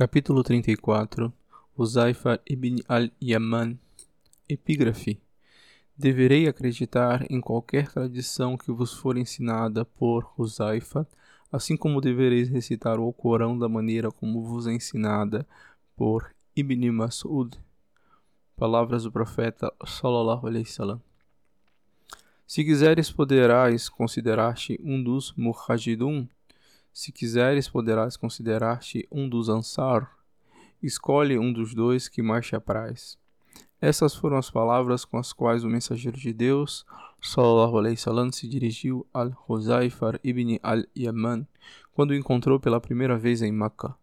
Capítulo 34 Uzaifa ibn al-Yaman Epígrafe Deverei acreditar em qualquer tradição que vos for ensinada por Uzaifa, assim como devereis recitar o Corão da maneira como vos é ensinada por Ibn Mas'ud. Palavras do profeta sallallahu alaihi wasallam. Se quiseres poderás considerar-te um dos muhajidun, se quiseres, poderás considerar-te um dos Ansar. Escolhe um dos dois que mais te apraz. Essas foram as palavras com as quais o mensageiro de Deus, sallallahu alaihi wasallam, se dirigiu al Huzaifar ibn al-Yaman quando o encontrou pela primeira vez em Makkah.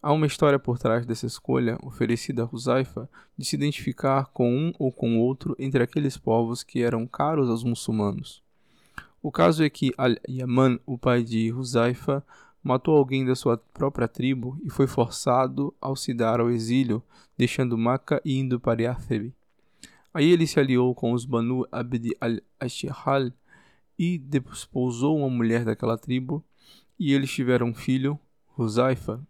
Há uma história por trás dessa escolha oferecida a Huzaifa de se identificar com um ou com outro entre aqueles povos que eram caros aos muçulmanos. O caso é que Al-Yaman, o pai de Huzaifa, matou alguém da sua própria tribo e foi forçado a se dar ao exílio, deixando Maca e indo para Yathrib. Aí ele se aliou com os Banu Abd al-Ashihal e desposou uma mulher daquela tribo, e eles tiveram um filho, Huzaifa.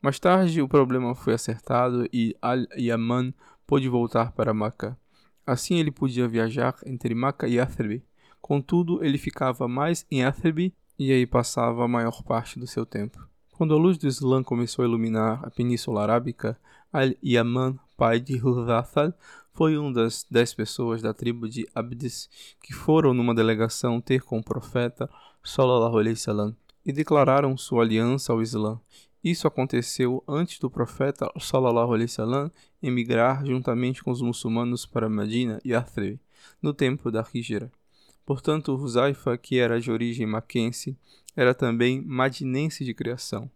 Mais tarde, o problema foi acertado e Al-Yaman pôde voltar para Maca. Assim ele podia viajar entre Maca e Yathrib. Contudo, ele ficava mais em Atherby e aí passava a maior parte do seu tempo. Quando a luz do Islã começou a iluminar a Península Arábica, Al-Yaman, pai de Hudhathal, foi uma das dez pessoas da tribo de Abdis que foram numa delegação ter com o profeta Sallallahu Alaihi Wasallam e declararam sua aliança ao Islã. Isso aconteceu antes do profeta Sallallahu Alaihi Wasallam emigrar juntamente com os muçulmanos para Medina e Athrib, no tempo da Hijra. Portanto, Huzaifa, que era de origem maquense, era também madinense de criação.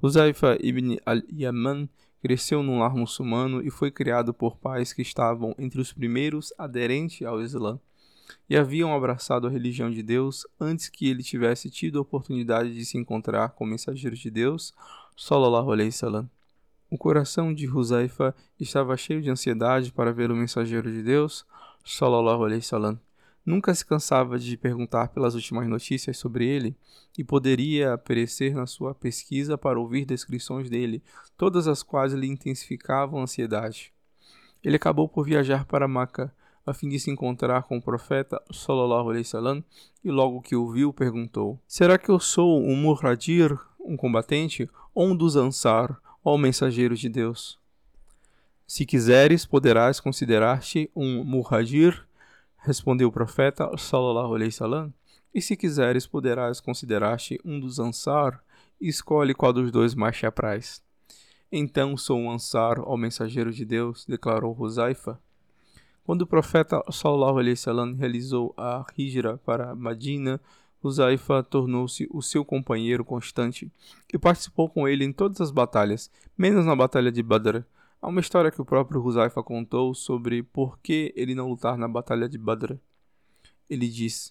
Huzaifa ibn al-Yaman cresceu num lar muçulmano e foi criado por pais que estavam entre os primeiros aderentes ao Islã e haviam abraçado a religião de Deus antes que ele tivesse tido a oportunidade de se encontrar com o mensageiro de Deus, sallallahu alaihi wasallam. O coração de Huzaifa estava cheio de ansiedade para ver o mensageiro de Deus, sallallahu alaihi wasallam nunca se cansava de perguntar pelas últimas notícias sobre ele e poderia aparecer na sua pesquisa para ouvir descrições dele, todas as quais lhe intensificavam a ansiedade. Ele acabou por viajar para Maca a fim de se encontrar com o profeta sallallahu alaihi wasallam e logo que o viu perguntou: Será que eu sou um murradir, um combatente, ou um dos ansar, ou mensageiro de Deus? Se quiseres, poderás considerar-te um murradir Respondeu o profeta, sallallahu alaihi wasallam, e se quiseres poderás considerar-te um dos Ansar, e escolhe qual dos dois mais te apraz. Então sou um Ansar, ó mensageiro de Deus, declarou Huzaifa. Quando o profeta sallallahu alaihi wasallam realizou a hijra para Madina, Huzaifa tornou-se o seu companheiro constante e participou com ele em todas as batalhas, menos na batalha de Badr, Há uma história que o próprio Huzaifa contou sobre por que ele não lutar na batalha de Badr. Ele diz: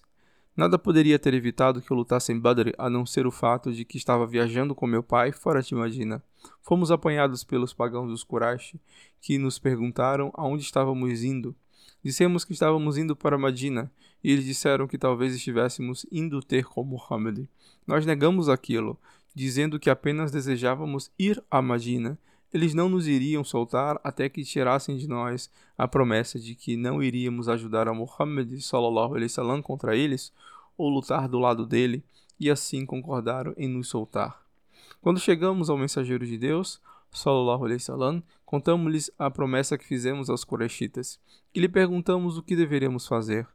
Nada poderia ter evitado que eu lutasse em Badr a não ser o fato de que estava viajando com meu pai fora de Medina. Fomos apanhados pelos pagãos dos Quraysh, que nos perguntaram aonde estávamos indo. Dissemos que estávamos indo para Medina, e eles disseram que talvez estivéssemos indo ter com Muhammad. Nós negamos aquilo, dizendo que apenas desejávamos ir a Medina eles não nos iriam soltar até que tirassem de nós a promessa de que não iríamos ajudar a Muhammad sallallahu alaihi wasallam contra eles ou lutar do lado dele, e assim concordaram em nos soltar. Quando chegamos ao mensageiro de Deus, sallallahu alaihi wasallam, contamos-lhes a promessa que fizemos aos Qurayshitas e lhe perguntamos o que deveríamos fazer.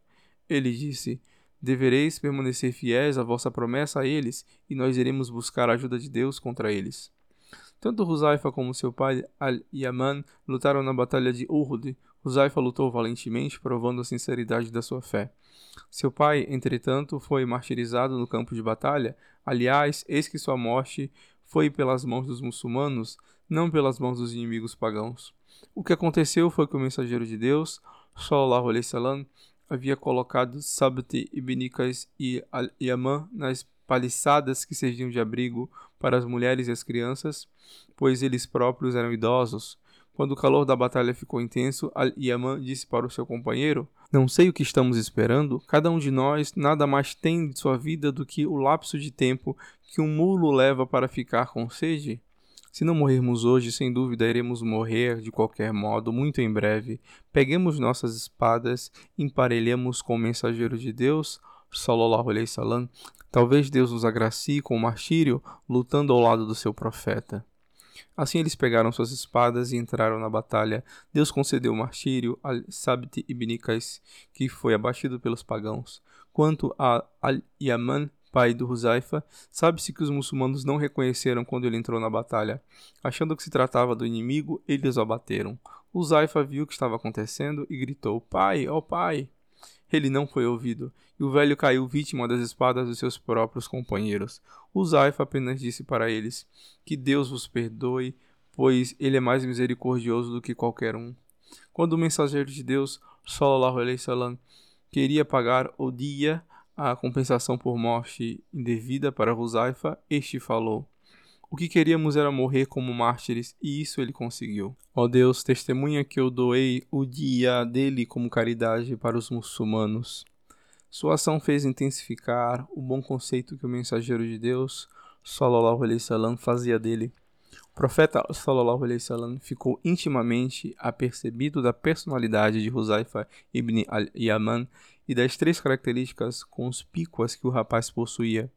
Ele disse: Devereis permanecer fiéis à vossa promessa a eles, e nós iremos buscar a ajuda de Deus contra eles. Tanto Huzaifa como seu pai Al-Yaman lutaram na batalha de Uhud. Huzaifa lutou valentemente, provando a sinceridade da sua fé. Seu pai, entretanto, foi martirizado no campo de batalha. Aliás, eis que sua morte foi pelas mãos dos muçulmanos, não pelas mãos dos inimigos pagãos. O que aconteceu foi que o mensageiro de Deus, Sallallahu Alaihi Wasallam, havia colocado Sabt ibn Qais e Al-Yaman nas paliçadas que serviam de abrigo para as mulheres e as crianças, pois eles próprios eram idosos. Quando o calor da batalha ficou intenso, Al-Yaman disse para o seu companheiro: Não sei o que estamos esperando, cada um de nós nada mais tem de sua vida do que o lapso de tempo que um mulo leva para ficar com sede. Se não morrermos hoje, sem dúvida iremos morrer de qualquer modo, muito em breve. Peguemos nossas espadas, emparelhemos com o mensageiro de Deus, Sallallahu Alaihi Salam. Talvez Deus nos agracie com o martírio, lutando ao lado do seu profeta. Assim eles pegaram suas espadas e entraram na batalha. Deus concedeu o martírio a Sabit ibn Qais, que foi abatido pelos pagãos. Quanto a Al-Yaman, pai do Huzaifa, sabe-se que os muçulmanos não reconheceram quando ele entrou na batalha. Achando que se tratava do inimigo, eles o abateram. Huzaifa viu o que estava acontecendo e gritou: Pai, ó oh pai! Ele não foi ouvido, e o velho caiu vítima das espadas dos seus próprios companheiros. Uzaifa apenas disse para eles: Que Deus vos perdoe, pois ele é mais misericordioso do que qualquer um. Quando o mensageiro de Deus, Sallallahu Alaihi Wasallam, queria pagar o dia a compensação por morte indevida para Uzaifa, este falou: o que queríamos era morrer como mártires, e isso ele conseguiu. Ó Deus, testemunha que eu doei o dia dele como caridade para os muçulmanos. Sua ação fez intensificar o bom conceito que o mensageiro de Deus, Sallallahu Alaihi Wasallam, fazia dele. O profeta Sallallahu Alaihi Wasallam ficou intimamente apercebido da personalidade de Huzaifa ibn al-Yaman e das três características conspícuas que o rapaz possuía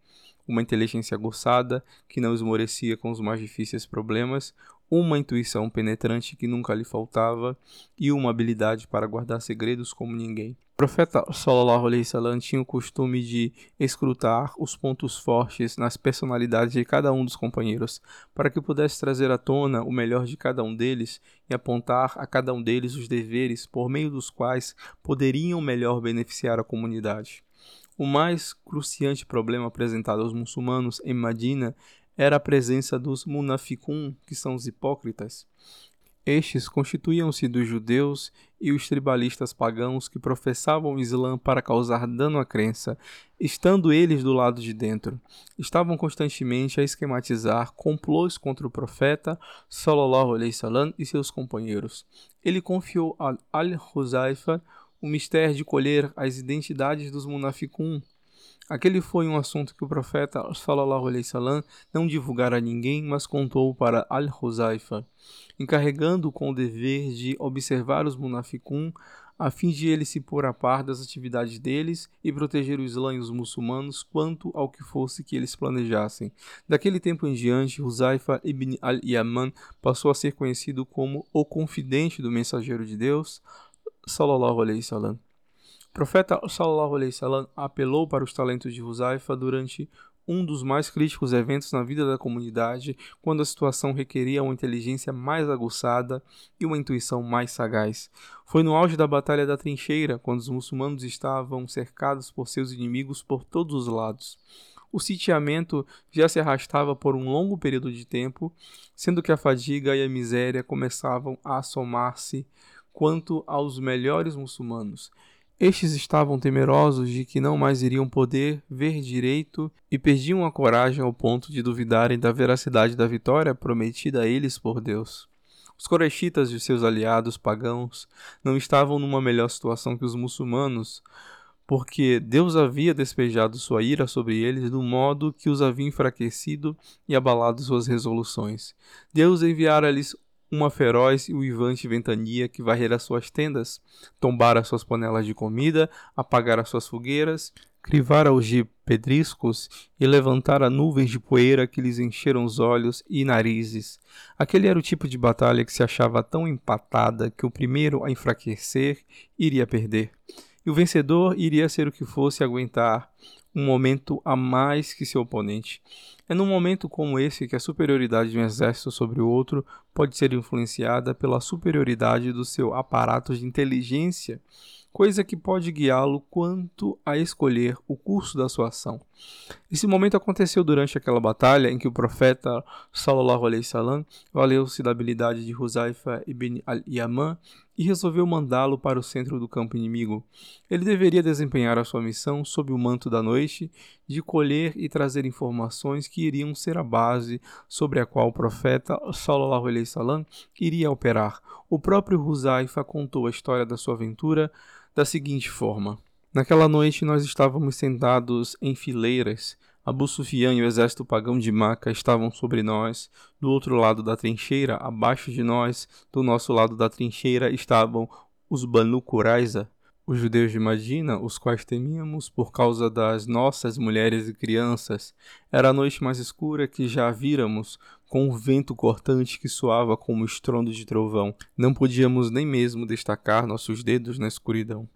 uma inteligência aguçada que não esmorecia com os mais difíceis problemas, uma intuição penetrante que nunca lhe faltava e uma habilidade para guardar segredos como ninguém. O profeta Sallallahu Alaihi Wasallam tinha o costume de escrutar os pontos fortes nas personalidades de cada um dos companheiros, para que pudesse trazer à tona o melhor de cada um deles e apontar a cada um deles os deveres por meio dos quais poderiam melhor beneficiar a comunidade. O mais cruciante problema apresentado aos muçulmanos em Medina era a presença dos munaficun, que são os hipócritas. Estes constituíam-se dos judeus e os tribalistas pagãos que professavam o Islã para causar dano à crença, estando eles do lado de dentro. Estavam constantemente a esquematizar complôs contra o profeta Sallallahu Alaihi Wasallam e seus companheiros. Ele confiou a Al-Huzaifa o mistério de colher as identidades dos munaficun. Aquele foi um assunto que o profeta sallallahu alaihi wasallam não divulgara a ninguém, mas contou para Al-Huzaifa, encarregando-o com o dever de observar os munaficun a fim de ele se pôr a par das atividades deles e proteger o Islã e os muçulmanos quanto ao que fosse que eles planejassem. Daquele tempo em diante, Huzaifa ibn al-Yaman passou a ser conhecido como o confidente do mensageiro de Deus, sallallahu alaihi wasallam. O profeta sallallahu alaihi wasallam apelou para os talentos de Huzaifa durante um dos mais críticos eventos na vida da comunidade, quando a situação requeria uma inteligência mais aguçada e uma intuição mais sagaz. Foi no auge da Batalha da Trincheira, quando os muçulmanos estavam cercados por seus inimigos por todos os lados. O sitiamento já se arrastava por um longo período de tempo, sendo que a fadiga e a miséria começavam a assomar-se quanto aos melhores muçulmanos. Estes estavam temerosos de que não mais iriam poder ver direito e perdiam a coragem ao ponto de duvidarem da veracidade da vitória prometida a eles por Deus. Os corechitas e seus aliados pagãos não estavam numa melhor situação que os muçulmanos, porque Deus havia despejado sua ira sobre eles do modo que os havia enfraquecido e abalado suas resoluções. Deus enviara-lhes uma feroz e uivante ventania que varrera suas tendas, tombara suas panelas de comida, apagara suas fogueiras, crivara os de pedriscos e levantara nuvens de poeira que lhes encheram os olhos e narizes. Aquele era o tipo de batalha que se achava tão empatada que o primeiro a enfraquecer iria perder, e o vencedor iria ser o que fosse aguentar um momento a mais que seu oponente. É num momento como esse que a superioridade de um exército sobre o outro pode ser influenciada pela superioridade do seu aparato de inteligência coisa que pode guiá-lo quanto a escolher o curso da sua ação. Esse momento aconteceu durante aquela batalha em que o profeta Sallallahu Alaihi Wasallam valeu-se da habilidade de Huzaifa ibn al-Yaman e resolveu mandá-lo para o centro do campo inimigo. Ele deveria desempenhar a sua missão sob o manto da noite de colher e trazer informações que iriam ser a base sobre a qual o profeta Sallallahu Alaihi Wasallam iria operar. O próprio Huzaifa contou a história da sua aventura da seguinte forma: Naquela noite nós estávamos sentados em fileiras Abu Sufyan e o exército pagão de Maca estavam sobre nós, do outro lado da trincheira, abaixo de nós, do nosso lado da trincheira, estavam os Banu Quraiza, os judeus de Madina, os quais temíamos por causa das nossas mulheres e crianças. Era a noite mais escura que já víramos, com um vento cortante que soava como estrondo de trovão. Não podíamos nem mesmo destacar nossos dedos na escuridão.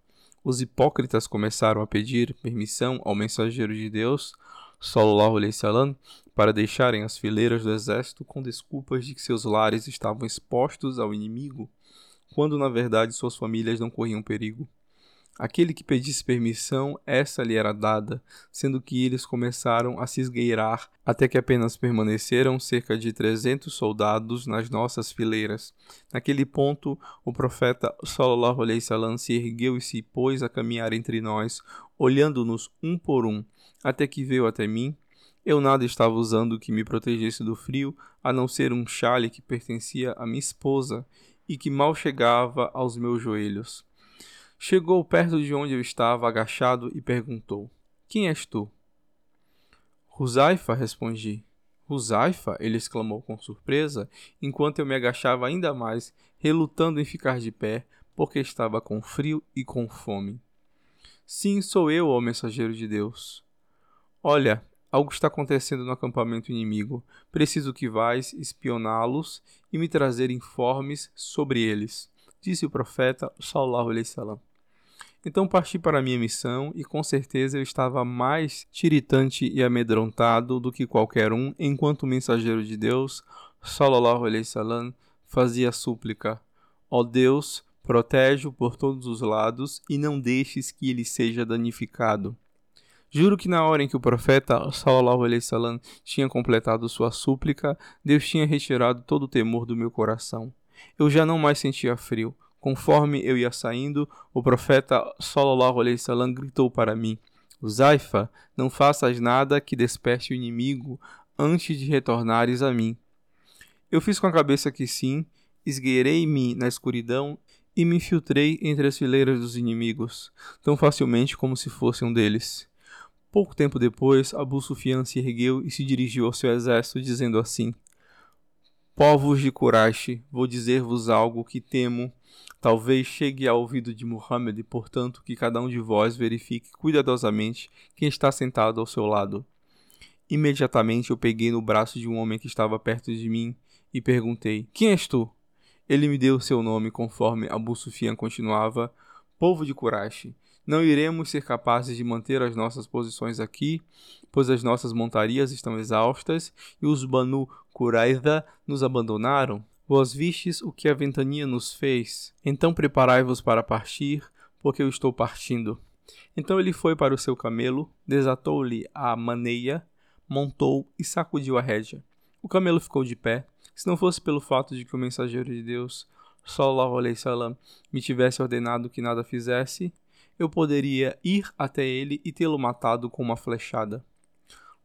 Os hipócritas começaram a pedir permissão ao mensageiro de Deus, sallallahu alaihi salam, para deixarem as fileiras do exército com desculpas de que seus lares estavam expostos ao inimigo, quando na verdade suas famílias não corriam perigo. Aquele que pedisse permissão, essa lhe era dada, sendo que eles começaram a se esgueirar, até que apenas permaneceram cerca de trezentos soldados nas nossas fileiras. Naquele ponto, o profeta Sallallahu Alaihi Wasallam se ergueu e se pôs a caminhar entre nós, olhando-nos um por um, até que veio até mim. Eu nada estava usando que me protegesse do frio, a não ser um chale que pertencia à minha esposa e que mal chegava aos meus joelhos. Chegou perto de onde eu estava agachado e perguntou: Quem és tu? Ruzaifa, respondi. Ruzaifa? ele exclamou com surpresa, enquanto eu me agachava ainda mais, relutando em ficar de pé, porque estava com frio e com fome. Sim, sou eu, ó mensageiro de Deus. Olha, algo está acontecendo no acampamento inimigo. Preciso que vais espioná-los e me trazer informes sobre eles, disse o profeta Sallallahu alaihi. Então parti para a minha missão e com certeza eu estava mais tiritante e amedrontado do que qualquer um, enquanto o mensageiro de Deus, sallallahu alaihi wasallam, fazia súplica: Ó Deus, protege-o por todos os lados e não deixes que ele seja danificado. Juro que na hora em que o profeta sallallahu alaihi wasallam tinha completado sua súplica, Deus tinha retirado todo o temor do meu coração. Eu já não mais sentia frio, Conforme eu ia saindo, o profeta sallallahu alaihi wasallam gritou para mim: Zaifa, não faças nada que desperte o inimigo antes de retornares a mim. Eu fiz com a cabeça que sim, esgueirei-me na escuridão e me infiltrei entre as fileiras dos inimigos, tão facilmente como se fosse um deles. Pouco tempo depois, Abu Sufyan se ergueu e se dirigiu ao seu exército, dizendo assim: Povos de Quraysh, vou dizer-vos algo que temo Talvez chegue ao ouvido de Muhammad portanto, que cada um de vós verifique cuidadosamente quem está sentado ao seu lado. Imediatamente eu peguei no braço de um homem que estava perto de mim e perguntei: Quem és tu? Ele me deu seu nome conforme Abu Sufyan continuava: Povo de Quraysh, não iremos ser capazes de manter as nossas posições aqui, pois as nossas montarias estão exaustas e os Banu Quraiza nos abandonaram. Vós vistes o que a ventania nos fez, então preparai-vos para partir, porque eu estou partindo. Então ele foi para o seu camelo, desatou-lhe a maneia, montou e sacudiu a rédea. O camelo ficou de pé. Se não fosse pelo fato de que o mensageiro de Deus, sallallahu alaihi salam, me tivesse ordenado que nada fizesse, eu poderia ir até ele e tê-lo matado com uma flechada.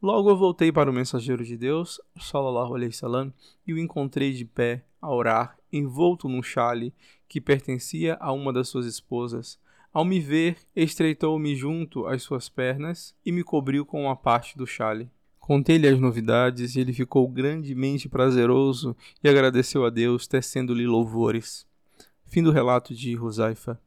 Logo eu voltei para o mensageiro de Deus, sallallahu alaihi salam, e o encontrei de pé a orar, envolto num chale que pertencia a uma das suas esposas. Ao me ver, estreitou-me junto às suas pernas e me cobriu com uma parte do chale. Contei-lhe as novidades e ele ficou grandemente prazeroso e agradeceu a Deus, tecendo-lhe louvores. Fim do relato de Huzaifa.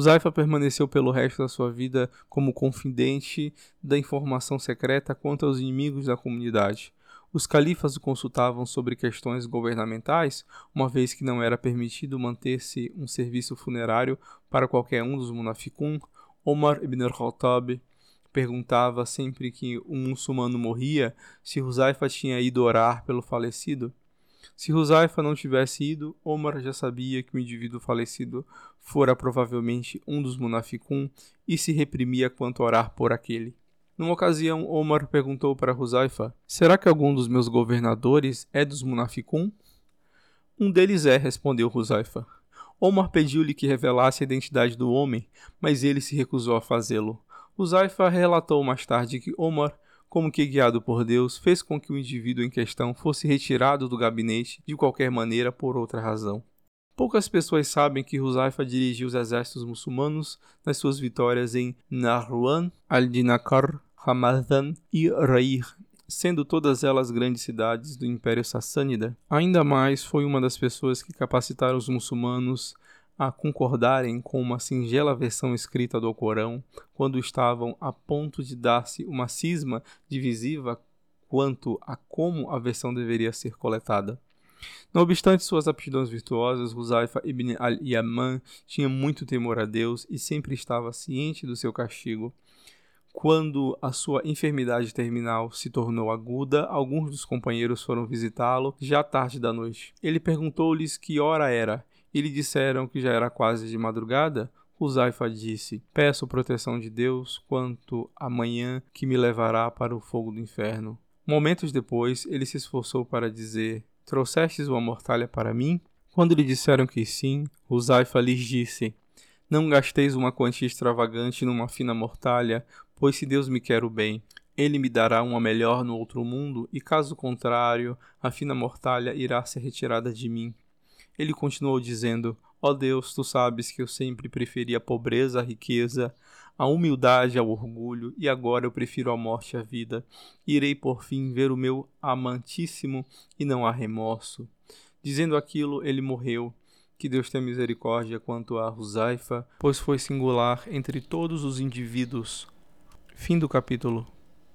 Zaifa permaneceu pelo resto da sua vida como confidente da informação secreta quanto aos inimigos da comunidade. Os califas o consultavam sobre questões governamentais, uma vez que não era permitido manter-se um serviço funerário para qualquer um dos munaficun. Omar ibn al-Khattab perguntava sempre que um muçulmano morria se Huzaifa tinha ido orar pelo falecido. Se Huzaifa não tivesse ido, Omar já sabia que o indivíduo falecido fora provavelmente um dos munaficun e se reprimia quanto a orar por aquele. Numa ocasião, Omar perguntou para Huzaifa: Será que algum dos meus governadores é dos munaficun? Um deles é, respondeu Huzaifa. Omar pediu-lhe que revelasse a identidade do homem, mas ele se recusou a fazê-lo. Huzaifa relatou mais tarde que Omar como que guiado por Deus, fez com que o indivíduo em questão fosse retirado do gabinete de qualquer maneira por outra razão. Poucas pessoas sabem que Huzaifa dirigiu os exércitos muçulmanos nas suas vitórias em Nahruan, Al-Dinakar, Hamadan e Rair, sendo todas elas grandes cidades do Império Sassânida. Ainda mais foi uma das pessoas que capacitaram os muçulmanos a concordarem com uma singela versão escrita do Alcorão quando estavam a ponto de dar-se uma cisma divisiva quanto a como a versão deveria ser coletada. Não obstante suas aptidões virtuosas, Huzaifa ibn al-Yaman tinha muito temor a Deus e sempre estava ciente do seu castigo. Quando a sua enfermidade terminal se tornou aguda, alguns dos companheiros foram visitá-lo já tarde da noite. Ele perguntou-lhes que hora era e lhe disseram que já era quase de madrugada, Huzaifa disse: Peço proteção de Deus quanto à manhã que me levará para o fogo do inferno. Momentos depois, ele se esforçou para dizer: Trouxestes uma mortalha para mim? Quando lhe disseram que sim, Huzaifa lhes disse: Não gasteis uma quantia extravagante numa fina mortalha, pois se Deus me quer o bem, ele me dará uma melhor no outro mundo, e caso contrário, a fina mortalha irá ser retirada de mim. Ele continuou dizendo: Ó oh Deus, tu sabes que eu sempre preferi a pobreza à riqueza, a humildade ao orgulho, e agora eu prefiro a morte à vida. Irei por fim ver o meu amantíssimo e não há remorso. Dizendo aquilo, ele morreu. Que Deus tenha misericórdia quanto a Huzaifa, pois foi singular entre todos os indivíduos. Fim do capítulo.